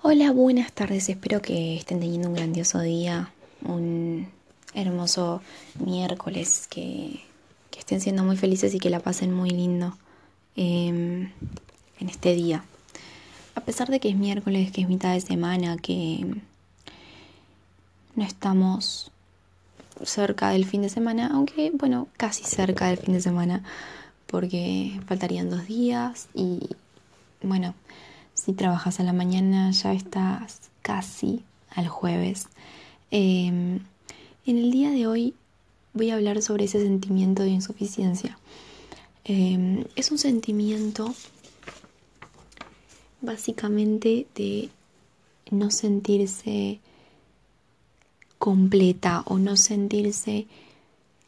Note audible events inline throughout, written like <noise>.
Hola, buenas tardes. Espero que estén teniendo un grandioso día, un hermoso miércoles, que, estén siendo muy felices y que la pasen muy lindo em, en este día. A pesar de que es miércoles, que es mitad de semana, que no estamos cerca del fin de semana, aunque bueno, casi cerca del fin de semana, porque faltarían dos días y bueno, si trabajas a la mañana ya estás casi al jueves. Em, en el día de hoy voy a hablar sobre ese sentimiento de insuficiencia. Em, es un sentimiento básicamente de no sentirse completa o no sentirse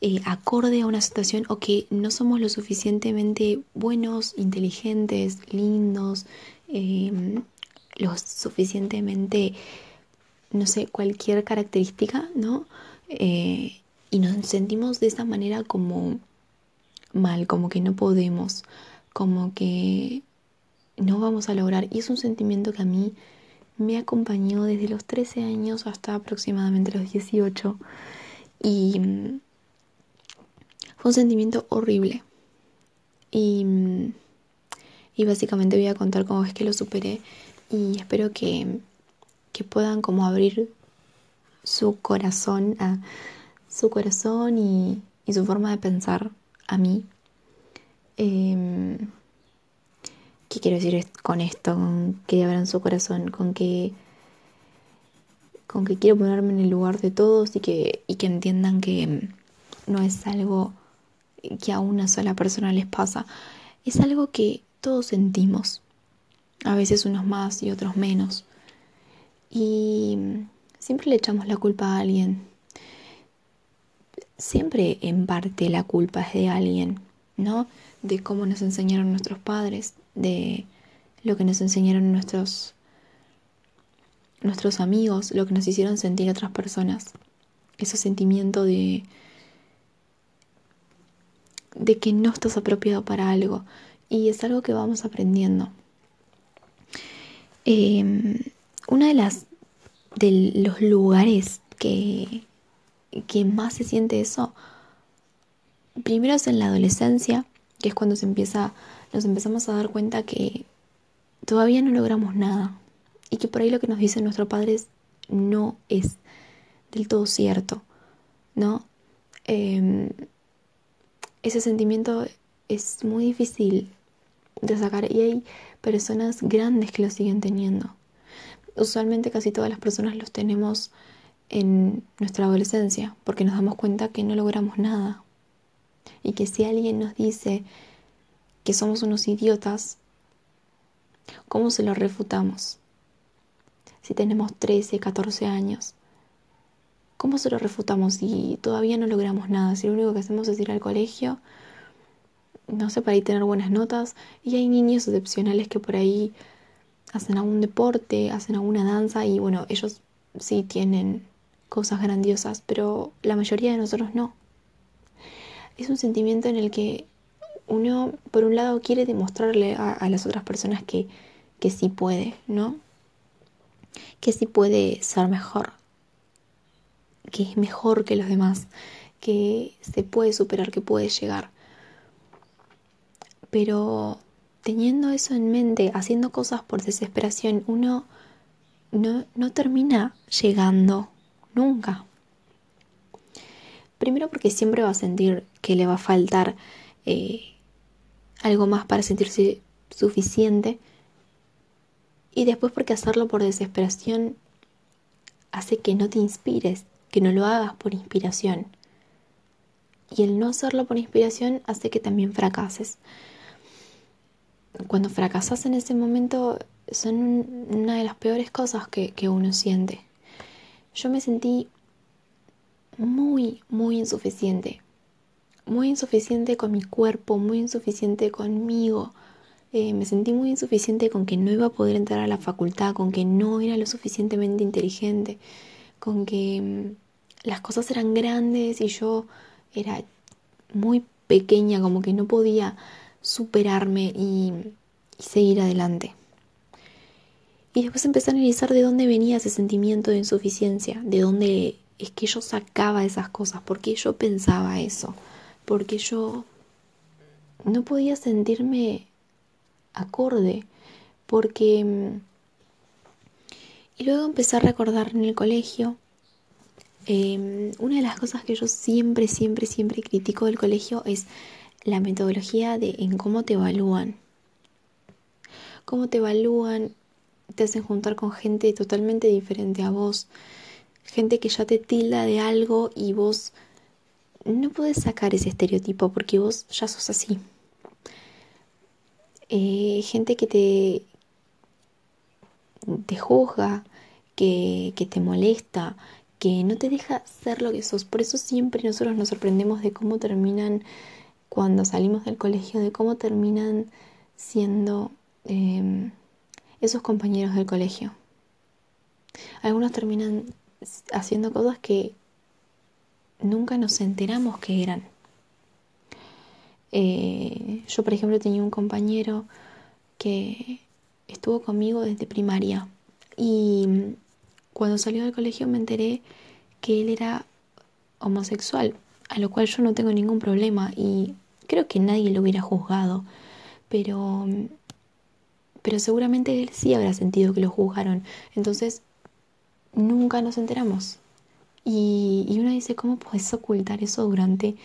eh, acorde a una situación o que no somos lo suficientemente buenos, inteligentes, lindos, Em, lo suficientemente, no sé, cualquier característica, ¿no? Eh, y nos sentimos de esa manera como mal, como que no podemos, como que no vamos a lograr. Y es un sentimiento que a mí me acompañó desde los 13 años hasta aproximadamente los 18. Y mm, fue un sentimiento horrible. Y mm, y básicamente voy a contar cómo es que lo superé y espero que, puedan como abrir su corazón a su corazón y, su forma de pensar a mí. Em, ¿Qué quiero decir con esto? Con que abran su corazón, con que con que quiero ponerme en el lugar de todos y que, y que entiendan que no es algo que a una sola persona les pasa, es algo que todos sentimos, a veces unos más y otros menos. Y siempre le echamos la culpa a alguien. Siempre en parte la culpa es de alguien, ¿no? De cómo nos enseñaron nuestros padres, de lo que nos enseñaron nuestros nuestros amigos, lo que nos hicieron sentir otras personas. Ese sentimiento de de que no estás apropiado para algo, y es algo que vamos aprendiendo. Em, una de las de los lugares que, que más se siente eso, primero es en la adolescencia, que es cuando se empieza, nos empezamos a dar cuenta que todavía no logramos nada y que por ahí lo que nos dicen nuestros padres no es del todo cierto, ¿no? Em, ese sentimiento es muy difícil de sacar y hay personas grandes que lo siguen teniendo. Usualmente casi todas las personas los tenemos en nuestra adolescencia porque nos damos cuenta que no logramos nada y que si alguien nos dice que somos unos idiotas, ¿cómo se lo refutamos? Si tenemos 13, 14 años, ¿cómo se lo refutamos si todavía no logramos nada? Si lo único que hacemos es ir al colegio, no sé, para ahí tener buenas notas. Y hay niños excepcionales que por ahí hacen algún deporte, hacen alguna danza y bueno, ellos sí tienen cosas grandiosas, pero la mayoría de nosotros no. Es un sentimiento en el que uno, por un lado, quiere demostrarle a, las otras personas que, que sí puede, ¿no? Que sí puede ser mejor, que es mejor que los demás, que se puede superar, que puede llegar pero teniendo eso en mente, haciendo cosas por desesperación, uno no, no termina llegando nunca. Primero porque siempre va a sentir que le va a faltar eh, algo más para sentirse suficiente. Y después porque hacerlo por desesperación hace que no te inspires, que no lo hagas por inspiración. Y el no hacerlo por inspiración hace que también fracases cuando fracasas en ese momento son una de las peores cosas que, uno siente. Yo me sentí muy, muy insuficiente. Muy insuficiente con mi cuerpo, muy insuficiente conmigo. Eh, me sentí muy insuficiente con que no iba a poder entrar a la facultad, con que no era lo suficientemente inteligente, con que mm, las cosas eran grandes y yo era muy pequeña, como que no podía superarme y, seguir adelante. Y después empecé a analizar de dónde venía ese sentimiento de insuficiencia, de dónde es que yo sacaba esas cosas, por qué yo pensaba eso, porque yo no podía sentirme acorde, porque... Mm, y luego empecé a recordar en el colegio, em, una de las cosas que yo siempre, siempre, siempre critico del colegio es la metodología de en cómo te evalúan. Cómo te evalúan, te hacen juntar con gente totalmente diferente a vos, gente que ya te tilda de algo y vos no puedes sacar ese estereotipo porque vos ya sos así. Eh, gente que te, te juzga, que, que te molesta, que no te deja ser lo que sos. Por eso siempre nosotros nos sorprendemos de cómo terminan cuando salimos del colegio, de cómo terminan siendo em, esos compañeros del colegio. Algunos terminan haciendo cosas que nunca nos enteramos que eran. Eh, yo, por ejemplo, tenía un compañero que estuvo conmigo desde primaria y cuando salió del colegio me enteré que él era homosexual, a lo cual yo no tengo ningún problema y creo que nadie lo hubiera juzgado, pero pero seguramente él sí habrá sentido que lo juzgaron. Entonces, nunca nos enteramos. Y, y uno dice, ¿cómo puedes ocultar eso durante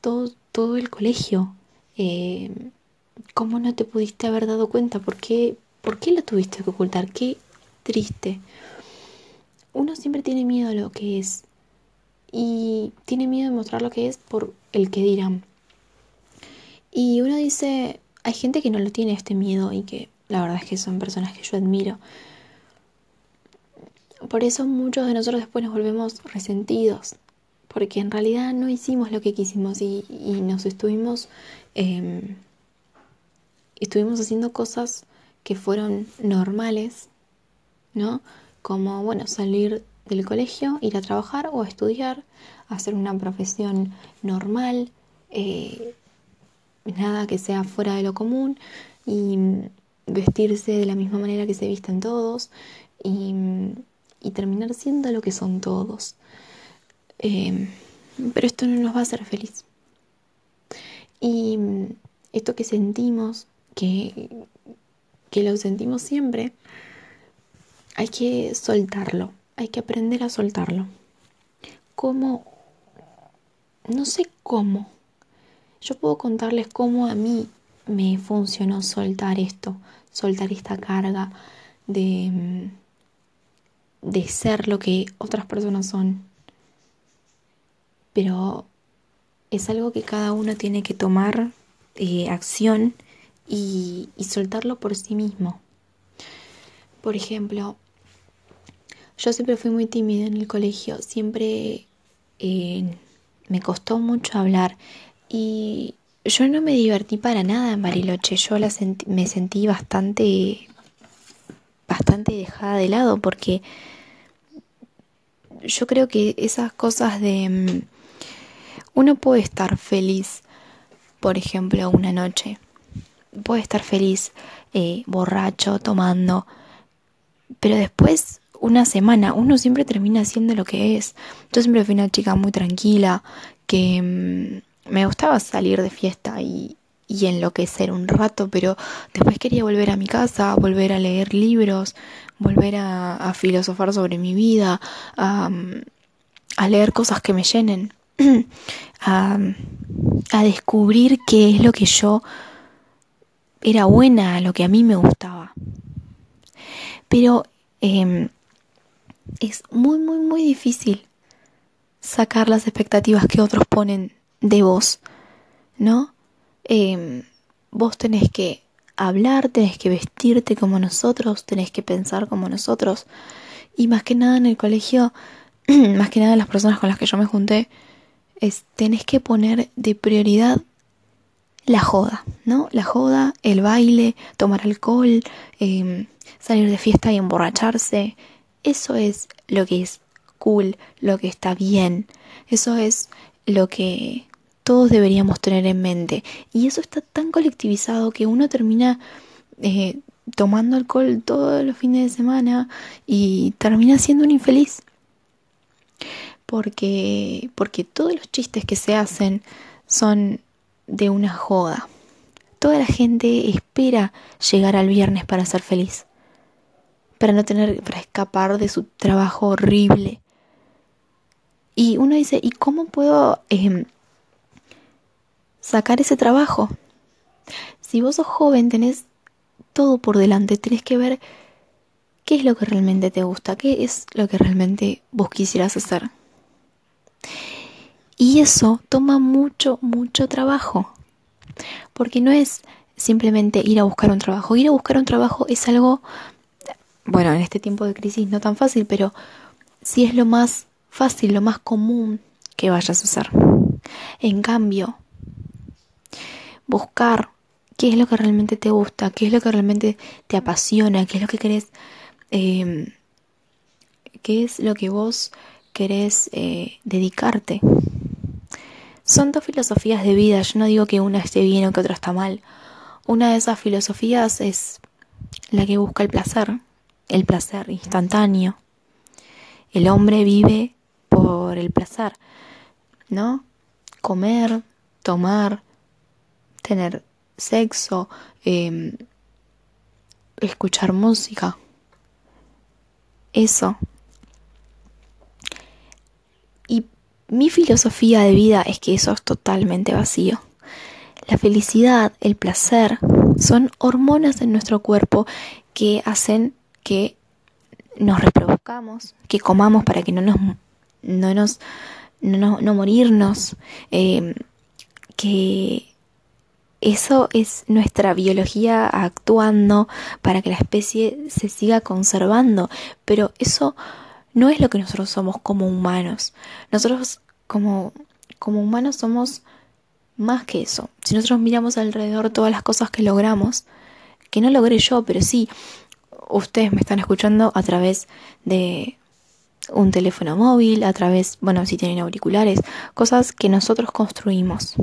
todo, todo el colegio? Eh, ¿Cómo no te pudiste haber dado cuenta? ¿Por qué, ¿Por qué lo tuviste que ocultar? Qué triste. Uno siempre tiene miedo a lo que es. Y tiene miedo de mostrar lo que es por el que dirán. Y uno dice, hay gente que no lo tiene este miedo y que la verdad es que son personas que yo admiro. Por eso muchos de nosotros después nos volvemos resentidos, porque en realidad no hicimos lo que quisimos y, nos estuvimos, em, estuvimos haciendo cosas que fueron normales, ¿no? Como, bueno, salir del colegio, ir a trabajar o a estudiar, hacer una profesión normal, eh, nada que sea fuera de lo común y vestirse de la misma manera que se visten todos y, terminar siendo lo que son todos. Em, pero esto no nos va a hacer feliz. Y esto que sentimos, que, que lo sentimos siempre, hay que soltarlo, hay que aprender a soltarlo. ¿Cómo? No sé cómo. Yo puedo contarles cómo a mí me funcionó soltar esto, soltar esta carga de, mm, de ser lo que otras personas son. Pero es algo que cada uno tiene que tomar eh, acción y, soltarlo por sí mismo. Por ejemplo, yo siempre fui muy tímida en el colegio, siempre eh, me costó mucho hablar y yo no me divertí para nada en Bariloche, yo me sentí bastante, bastante dejada de lado porque yo creo que esas cosas de... Mm, uno puede estar feliz, por ejemplo, una noche, puede estar feliz eh, borracho, tomando, pero después una semana uno siempre termina siendo lo que es. Yo siempre fui una chica muy tranquila, que mm, me gustaba salir de fiesta y, y enloquecer un rato, pero después quería volver a mi casa, volver a leer libros, volver a, filosofar sobre mi vida, a, leer cosas que me llenen, <clears throat> a, a, descubrir qué es lo que yo era buena, lo que a mí me gustaba. Pero em, es muy, muy, muy difícil sacar las expectativas que otros ponen de vos, ¿no? Em, vos tenés que hablar, tenés que vestirte como nosotros, tenés que pensar como nosotros. Y más que nada en el colegio, <clears throat> más que nada las personas con las que yo me junté, es tenés que poner de prioridad la joda, ¿no? La joda, el baile, tomar alcohol, em, salir de fiesta y emborracharse. Eso es lo que es cool, lo que está bien. Eso es lo que todos deberíamos tener en mente. Y eso está tan colectivizado que uno termina eh, tomando alcohol todos los fines de semana y termina siendo un infeliz. Porque, porque todos los chistes que se hacen son de una joda. Toda la gente espera llegar al viernes para ser feliz, para no tener, para escapar de su trabajo horrible. Y uno dice, ¿y cómo puedo em, sacar ese trabajo? Si vos sos joven, tenés todo por delante, tenés que ver qué es lo que realmente te gusta, qué es lo que realmente vos quisieras hacer. Y eso toma mucho, mucho trabajo. Porque no es simplemente ir a buscar un trabajo. Ir a buscar un trabajo es algo, bueno, en este tiempo de crisis no tan fácil, pero sí es lo más fácil, lo más común que vayas a hacer. En cambio, buscar qué es lo que realmente te gusta, qué es lo que realmente te apasiona, qué es lo que querés, em, qué es lo que vos querés eh, dedicarte. Son dos filosofías de vida, yo no digo que una esté bien o que otra está mal. Una de esas filosofías es la que busca el placer, el placer instantáneo. El hombre vive por el placer, ¿no? Comer, tomar, tener sexo, em, escuchar música. Eso Mi filosofía de vida es que eso es totalmente vacío. La felicidad, el placer, son hormonas en nuestro cuerpo que hacen que nos reproduzcamos, que comamos para que no nos, no nos, no, no morirnos, em, que eso es nuestra biología actuando para que la especie se siga conservando, pero eso no es lo que nosotros somos como humanos. Nosotros como, como humanos somos más que eso. Si nosotros miramos alrededor todas las cosas que logramos, que no logré yo, pero sí, ustedes me están escuchando a través de un teléfono móvil, a través, bueno, si tienen auriculares, cosas que nosotros construimos,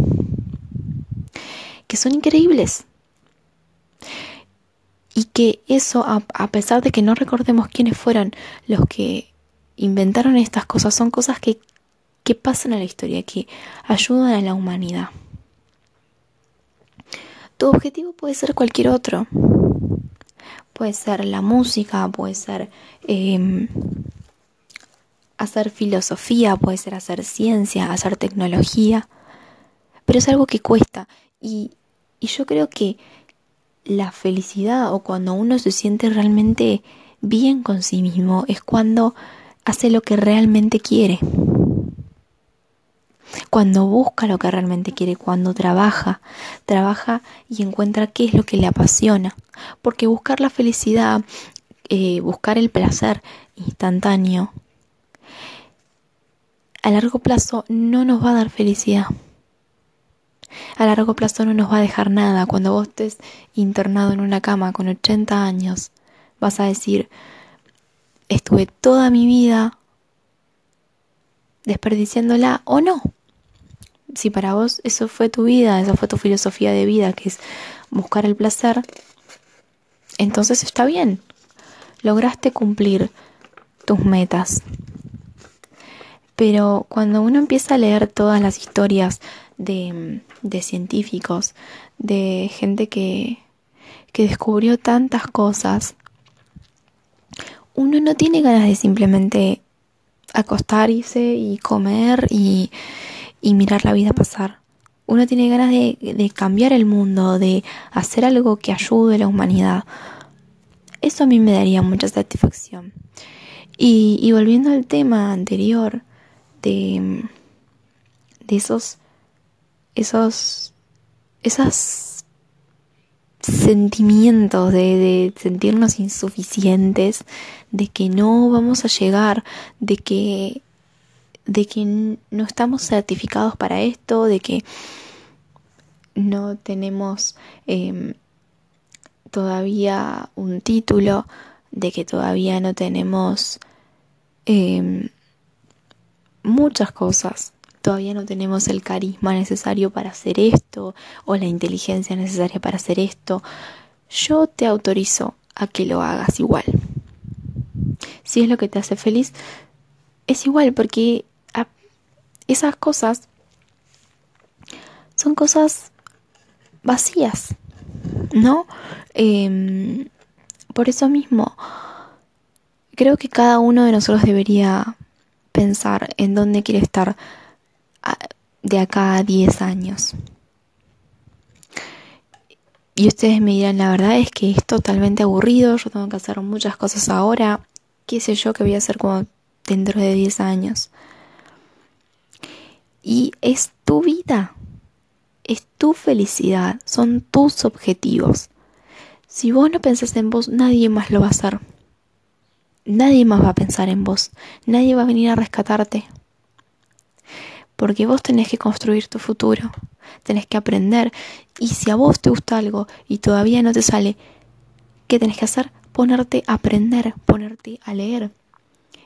que son increíbles. Y que eso, a, pesar de que no recordemos quiénes fueron los que inventaron estas cosas, son cosas que, que pasan a la historia, que ayudan a la humanidad. Tu objetivo puede ser cualquier otro. Puede ser la música, puede ser em, hacer filosofía, puede ser hacer ciencia, hacer tecnología. Pero es algo que cuesta. Y, y yo creo que la felicidad o cuando uno se siente realmente bien con sí mismo es cuando hace lo que realmente quiere. Cuando busca lo que realmente quiere, cuando trabaja, trabaja y encuentra qué es lo que le apasiona. Porque buscar la felicidad, eh, buscar el placer instantáneo, a largo plazo no nos va a dar felicidad. A largo plazo no nos va a dejar nada. Cuando vos estés internado en una cama con 80 años, vas a decir, estuve toda mi vida desperdiciándola o no. Si para vos eso fue tu vida, esa fue tu filosofía de vida, que es buscar el placer, entonces está bien. Lograste cumplir tus metas. Pero cuando uno empieza a leer todas las historias de, de científicos, de gente que, que descubrió tantas cosas, uno no tiene ganas de simplemente acostarse y comer y, y mirar la vida pasar. Uno tiene ganas de, de, cambiar el mundo, de hacer algo que ayude a la humanidad. Eso a mí me daría mucha satisfacción. Y, y volviendo al tema anterior de, de esos, esos, sentimientos de, sentirnos insuficientes, de que no vamos a llegar, de que de que no estamos certificados para esto, de que no tenemos em, todavía un título, de que todavía no tenemos em, muchas cosas todavía no tenemos el carisma necesario para hacer esto o la inteligencia necesaria para hacer esto. yo te autorizo a que lo hagas igual. Si es lo que te hace feliz, es igual porque esas cosas son cosas vacías, ¿no? Em, por eso mismo, creo que cada uno de nosotros debería pensar en dónde quiere estar de acá a 10 años. Y ustedes me dirán, la verdad es que es totalmente aburrido, yo tengo que hacer muchas cosas ahora, qué sé yo qué voy a hacer cuando dentro de 10 años. Y es tu vida, es tu felicidad, son tus objetivos. Si vos no pensás en vos, nadie más lo va a hacer. Nadie más va a pensar en vos, nadie va a venir a rescatarte. Porque vos tenés que construir tu futuro, tenés que aprender. Y si a vos te gusta algo y todavía no te sale, ¿qué tenés que hacer? Ponerte a aprender, ponerte a leer,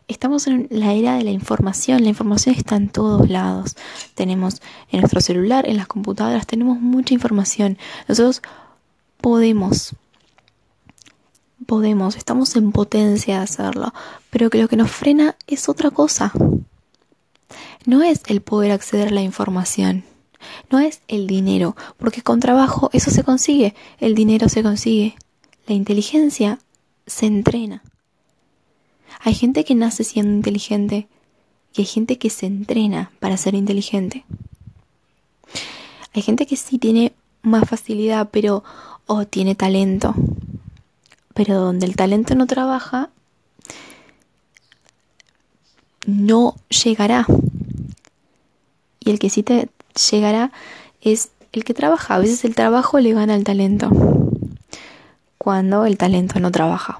estamos en la era de la información, la información está en todos lados. Tenemos en nuestro celular, en las computadoras, tenemos mucha información. Nosotros podemos, podemos, estamos en potencia de hacerlo, pero que lo que nos frena es otra cosa. No es el poder acceder a la información, no es el dinero, porque con trabajo eso se consigue, el dinero se consigue, la inteligencia se entrena. Hay gente que nace siendo inteligente y hay gente que se entrena para ser inteligente. Hay gente que sí tiene más facilidad, pero o tiene talento. Pero donde el talento no trabaja, no llegará. Y el que sí te llegará es el que trabaja. A veces el trabajo le gana al talento. Cuando el talento no trabaja.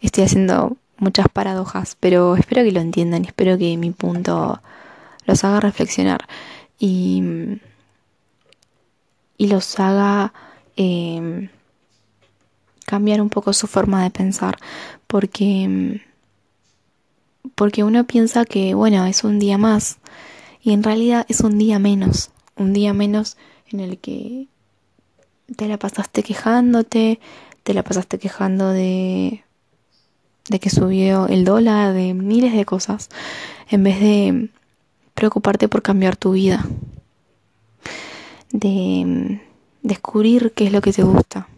Estoy haciendo muchas paradojas, pero espero que lo entiendan espero que mi punto los haga reflexionar y, y los haga em, cambiar un poco su forma de pensar, porque, porque uno piensa que, bueno, es un día más y en realidad es un día menos, un día menos en el que te la pasaste quejándote, te la pasaste quejando de de que subió el dólar, de miles de cosas, en vez de preocuparte por cambiar tu vida, de mm, descubrir qué es lo que te gusta.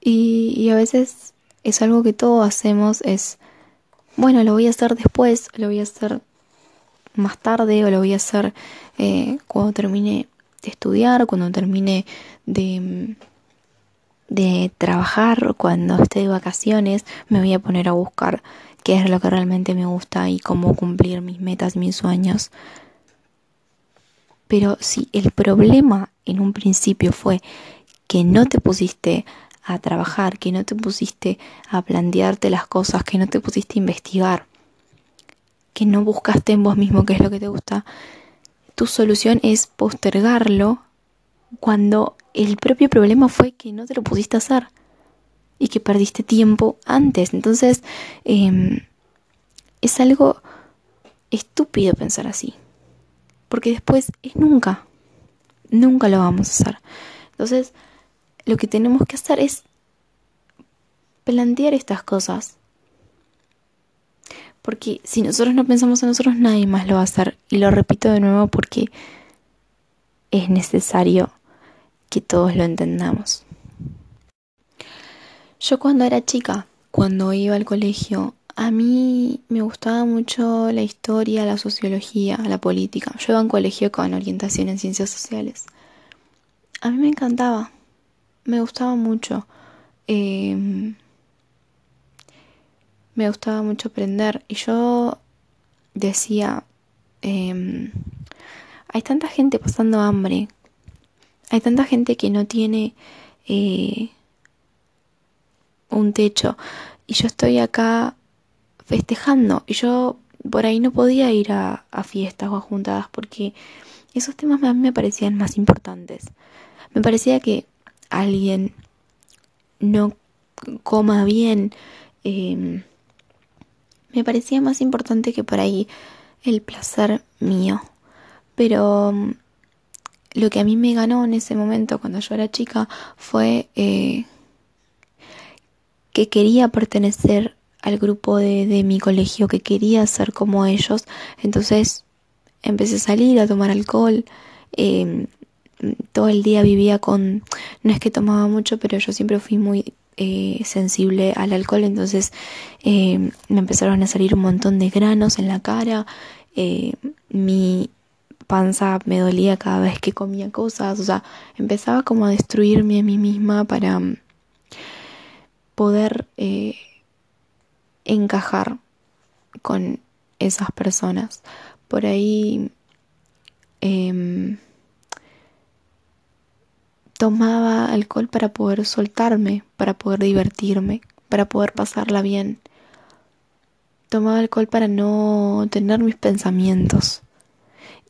Y, a veces es algo que todos hacemos, es, bueno, lo voy a hacer después, lo voy a hacer más tarde o lo voy a hacer eh, cuando termine de estudiar, cuando termine de mm, de trabajar, cuando esté de vacaciones, me voy a poner a buscar qué es lo que realmente me gusta y cómo cumplir mis metas, mis sueños. Pero si el problema en un principio fue que no te pusiste a trabajar, que no te pusiste a plantearte las cosas, que no te pusiste a investigar, que no buscaste en vos mismo qué es lo que te gusta, tu solución es postergarlo cuando el propio problema fue que no te lo pusiste a hacer y que perdiste tiempo antes. Entonces, em, es algo estúpido pensar así. Porque después es nunca. Nunca lo vamos a hacer. Entonces, lo que tenemos que hacer es plantear estas cosas. Porque si nosotros no pensamos en nosotros, nadie más lo va a hacer. Y lo repito de nuevo porque es necesario que todos lo entendamos. Yo cuando era chica, cuando iba al colegio, a mí me gustaba mucho la historia, la sociología, la política. Yo iba a colegio con orientación en ciencias sociales. A mí me encantaba, me gustaba mucho. Em, me gustaba mucho aprender y yo decía, em, hay tanta gente pasando hambre, hay tanta gente que no tiene eh, un techo y yo estoy acá festejando y yo por ahí no podía ir a, fiestas o a juntadas porque esos temas a mí me parecían más importantes. Me parecía que alguien no coma bien. Em, me parecía más importante que por ahí el placer mío. Pero lo que a mí me ganó en ese momento, cuando yo era chica, fue eh, que quería pertenecer al grupo de, de mi colegio, que quería ser como ellos. Entonces empecé a salir a tomar alcohol. Eh, todo el día vivía con, no es que tomaba mucho, pero yo siempre fui muy eh, sensible al alcohol, entonces eh, me empezaron a salir un montón de granos en la cara, eh, mi panza me dolía cada vez que comía cosas, o sea, empezaba como a destruirme a mí misma para mm, poder encajar con esas personas. Por ahí em, tomaba alcohol para poder soltarme, para poder divertirme, para poder pasarla bien. Tomaba alcohol para no tener mis pensamientos.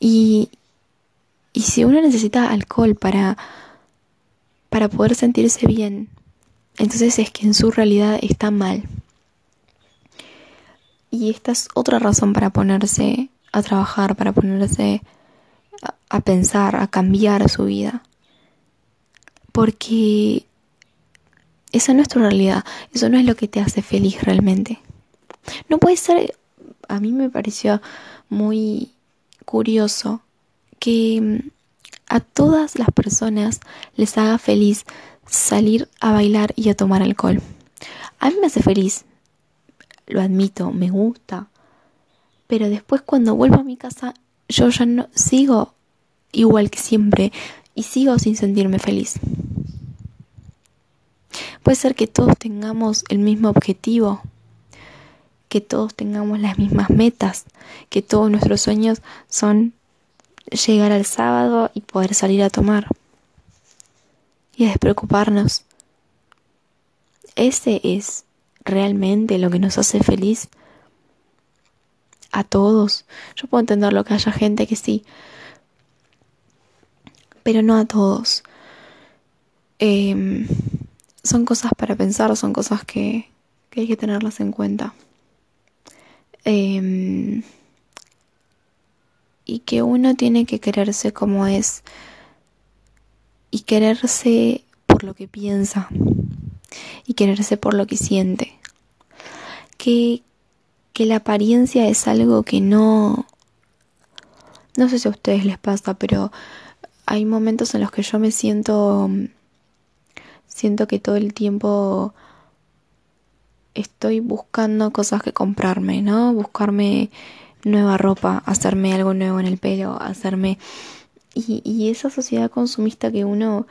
Y, y si uno necesita alcohol para, para poder sentirse bien, entonces es que en su realidad está mal. Y esta es otra razón para ponerse a trabajar, para ponerse a, a pensar, a cambiar su vida porque esa no es tu realidad, eso no es lo que te hace feliz realmente. No puede ser, a mí me pareció muy curioso que mm, a todas las personas les haga feliz salir a bailar y a tomar alcohol. A mí me hace feliz, lo admito, me gusta, pero después cuando vuelvo a mi casa yo ya no sigo igual que siempre y sigo sin sentirme feliz. Puede ser que todos tengamos el mismo objetivo, que todos tengamos las mismas metas, que todos nuestros sueños son llegar al sábado y poder salir a tomar y a despreocuparnos. Ese es realmente lo que nos hace feliz a todos. Yo puedo entender lo que haya gente que sí, pero no a todos. Em, son cosas para pensar, son cosas que, hay que tenerlas en cuenta. Em, y que uno tiene que quererse como es y quererse por lo que piensa y quererse por lo que siente. Que, que la apariencia es algo que no... No sé si a ustedes les pasa, pero hay momentos en los que yo me siento siento que todo el tiempo estoy buscando cosas que comprarme, ¿no? Buscarme nueva ropa, hacerme algo nuevo en el pelo, hacerme y, y esa sociedad consumista que uno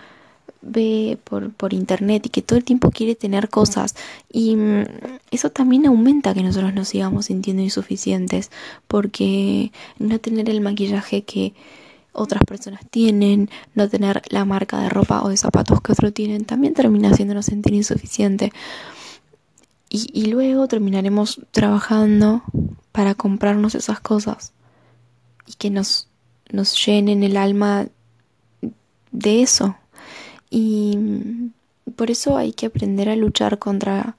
ve por, por internet y que todo el tiempo quiere tener cosas y mm, eso también aumenta que nosotros nos sigamos sintiendo insuficientes porque no tener el maquillaje que otras personas tienen, no tener la marca de ropa o de zapatos que otros tienen, también termina haciéndonos sentir insuficiente. Y, y luego terminaremos trabajando para comprarnos esas cosas y que nos, nos llenen el alma de eso. Y por eso hay que aprender a luchar contra,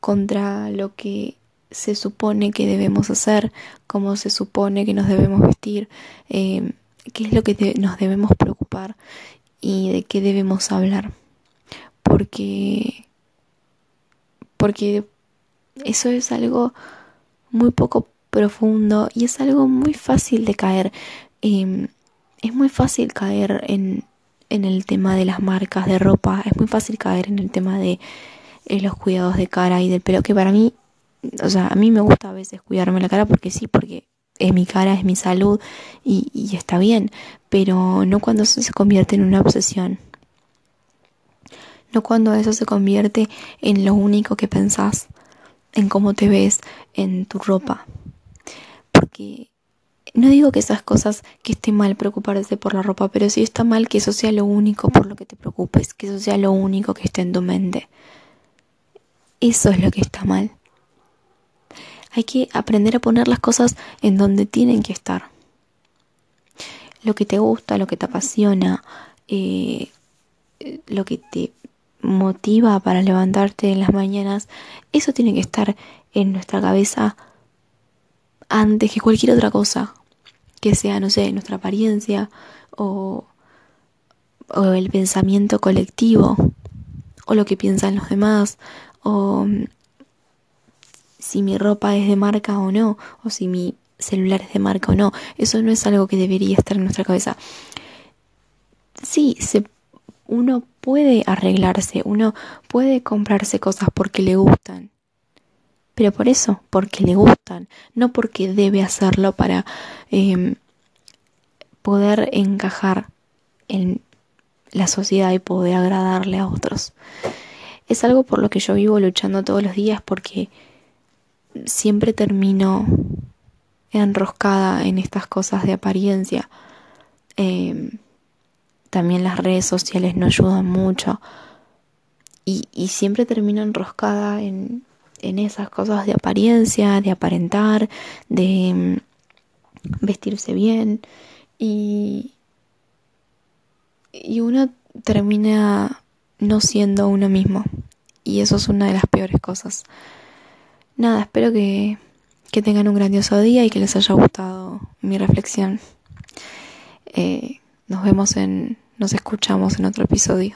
contra lo que se supone que debemos hacer, cómo se supone que nos debemos vestir, eh, qué es lo que nos debemos preocupar y de qué debemos hablar. Porque, porque eso es algo muy poco profundo y es algo muy fácil de caer. Em, es muy fácil caer en, en el tema de las marcas de ropa, es muy fácil caer en el tema de eh, los cuidados de cara y del pelo, que para mí o sea, a mí me gusta a veces cuidarme la cara porque sí, porque es mi cara, es mi salud y, y está bien, pero no cuando se convierte en una obsesión. No cuando eso se convierte en lo único que pensás, en cómo te ves, en tu ropa. Porque no digo que esas cosas que esté mal preocuparse por la ropa, pero sí está mal que eso sea lo único por lo que te preocupes, que eso sea lo único que esté en tu mente. Eso es lo que está mal. Hay que aprender a poner las cosas en donde tienen que estar. Lo que te gusta, lo que te apasiona, eh, lo que te motiva para levantarte en las mañanas, eso tiene que estar en nuestra cabeza antes que cualquier otra cosa que sea, no sé, nuestra apariencia o, el pensamiento colectivo o lo que piensan los demás o mm, si mi ropa es de marca o no o si mi celular es de marca o no. Eso no es algo que debería estar en nuestra cabeza. Sí, se, uno puede arreglarse, uno puede comprarse cosas porque le gustan. Pero por eso, porque le gustan, no porque debe hacerlo para em, poder encajar en la sociedad y poder agradarle a otros. Es algo por lo que yo vivo luchando todos los días porque siempre termino enroscada en estas cosas de apariencia. Em, también las redes sociales no ayudan mucho. Y, siempre termino enroscada en, en, esas cosas de apariencia, de aparentar, de em, vestirse bien. Y, y uno termina no siendo uno mismo. Y eso es una de las peores cosas. Nada, espero que que tengan un grandioso día y que les haya gustado mi reflexión. Eh, nos vemos en, nos escuchamos en otro episodio.